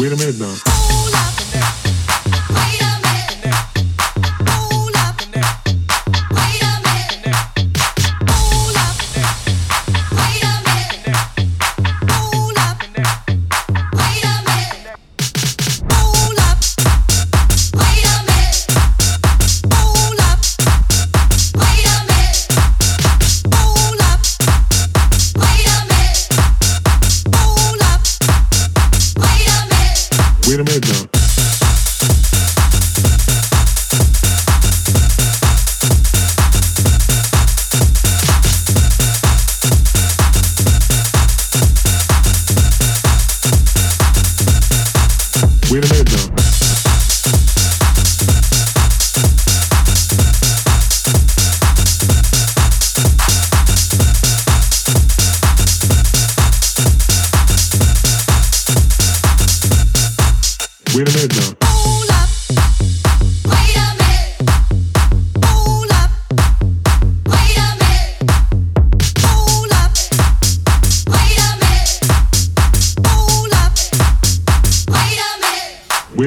Wait a minute whenever.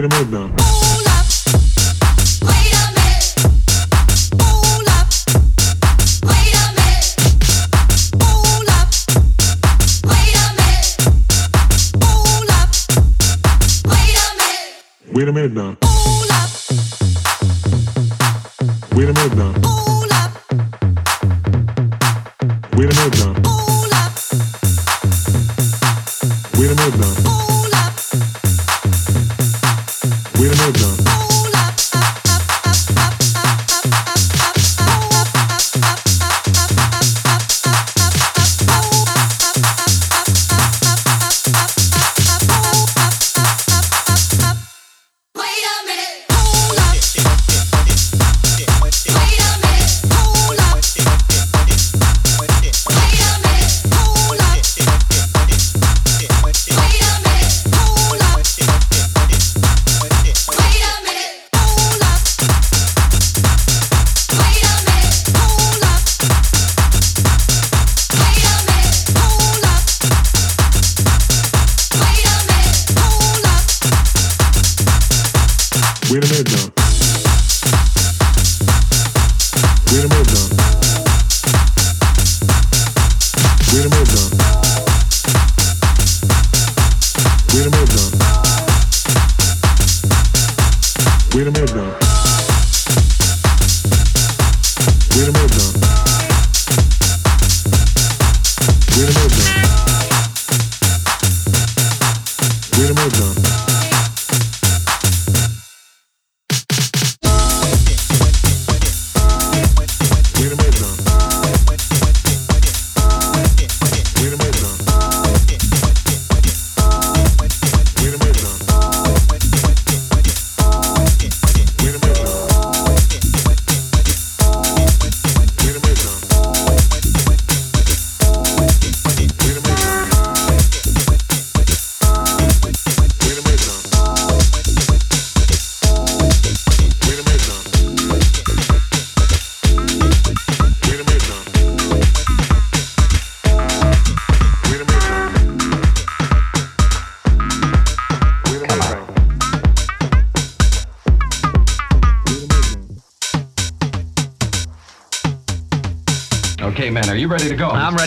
the mood now. Wait a minute now. We're the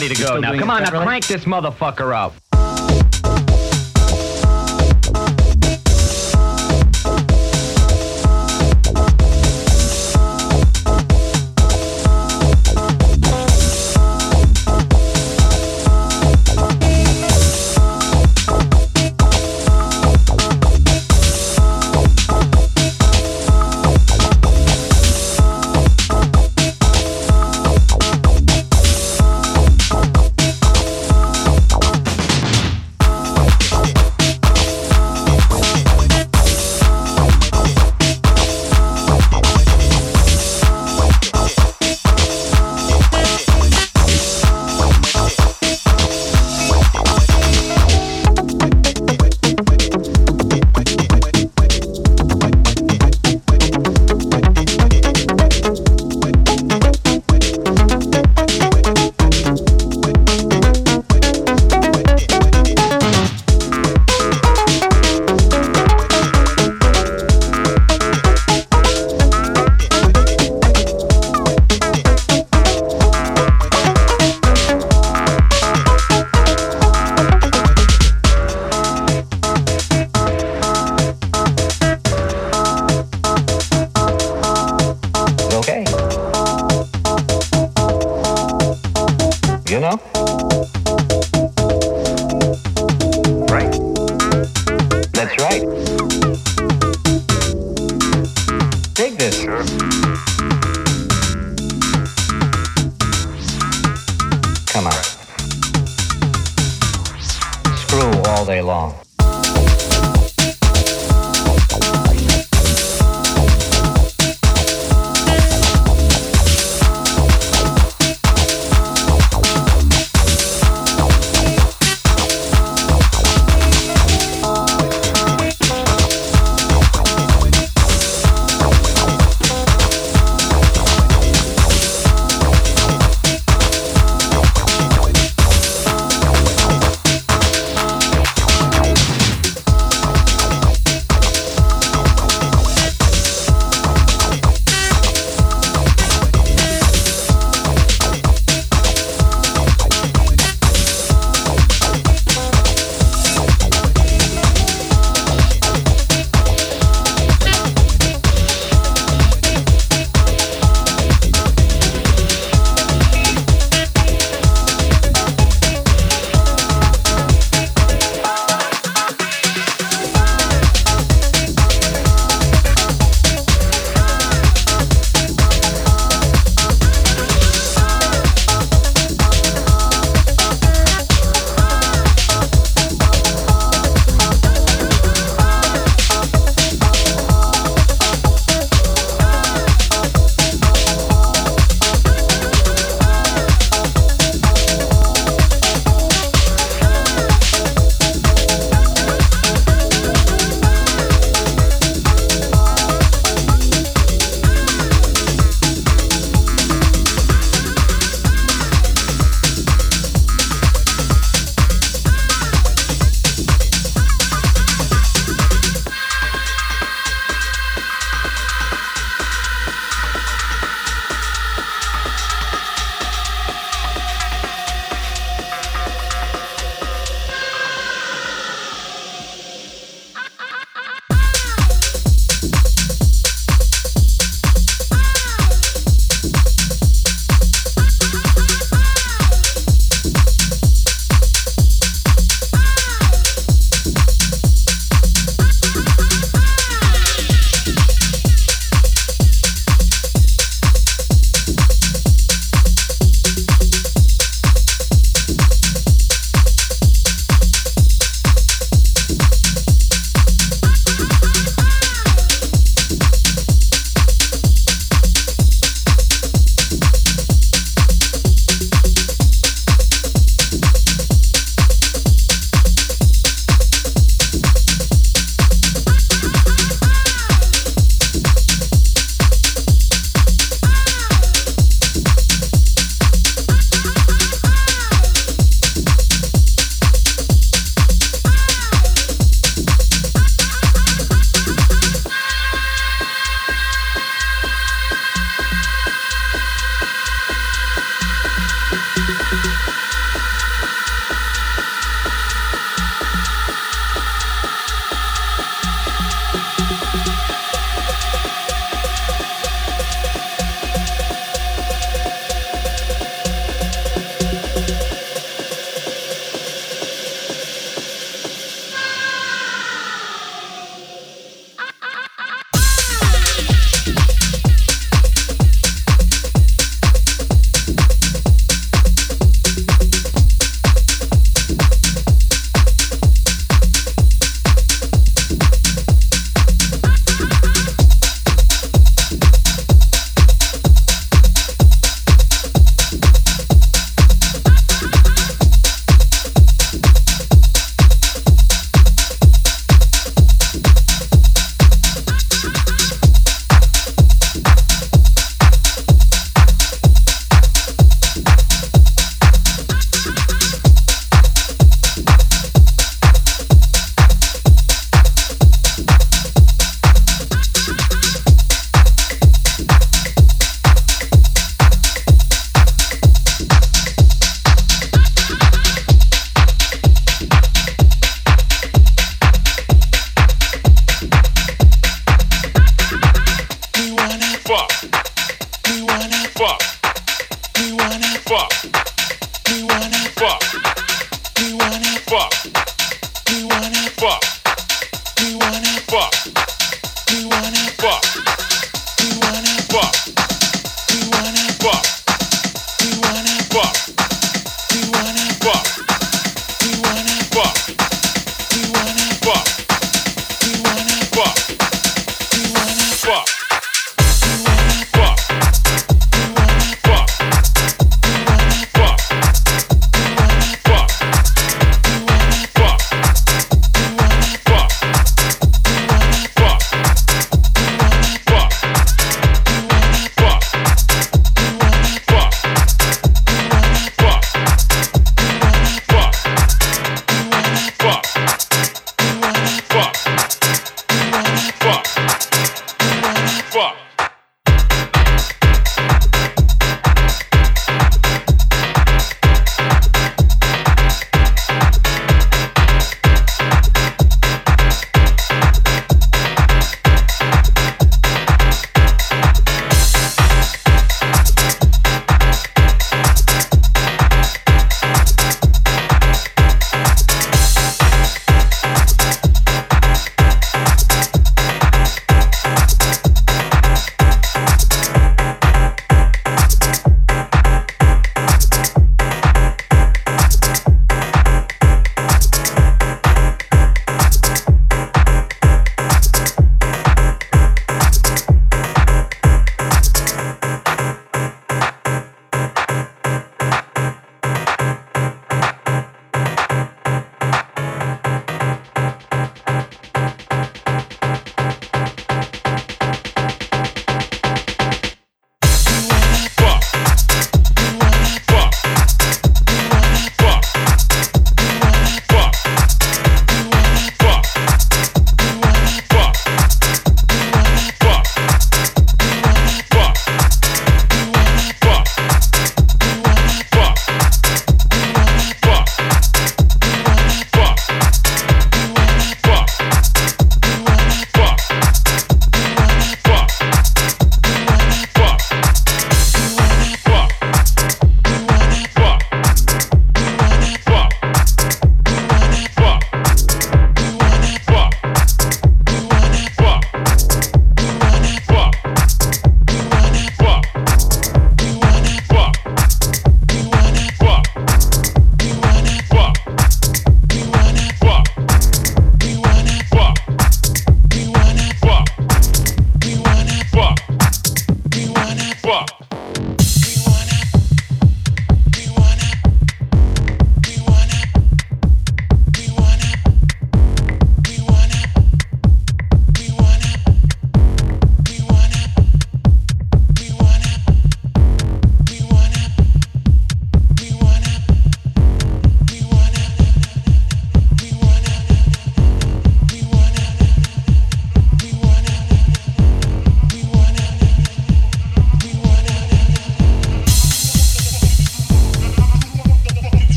ready to go now. Come on, now crank this motherfucker up.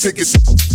Tickets.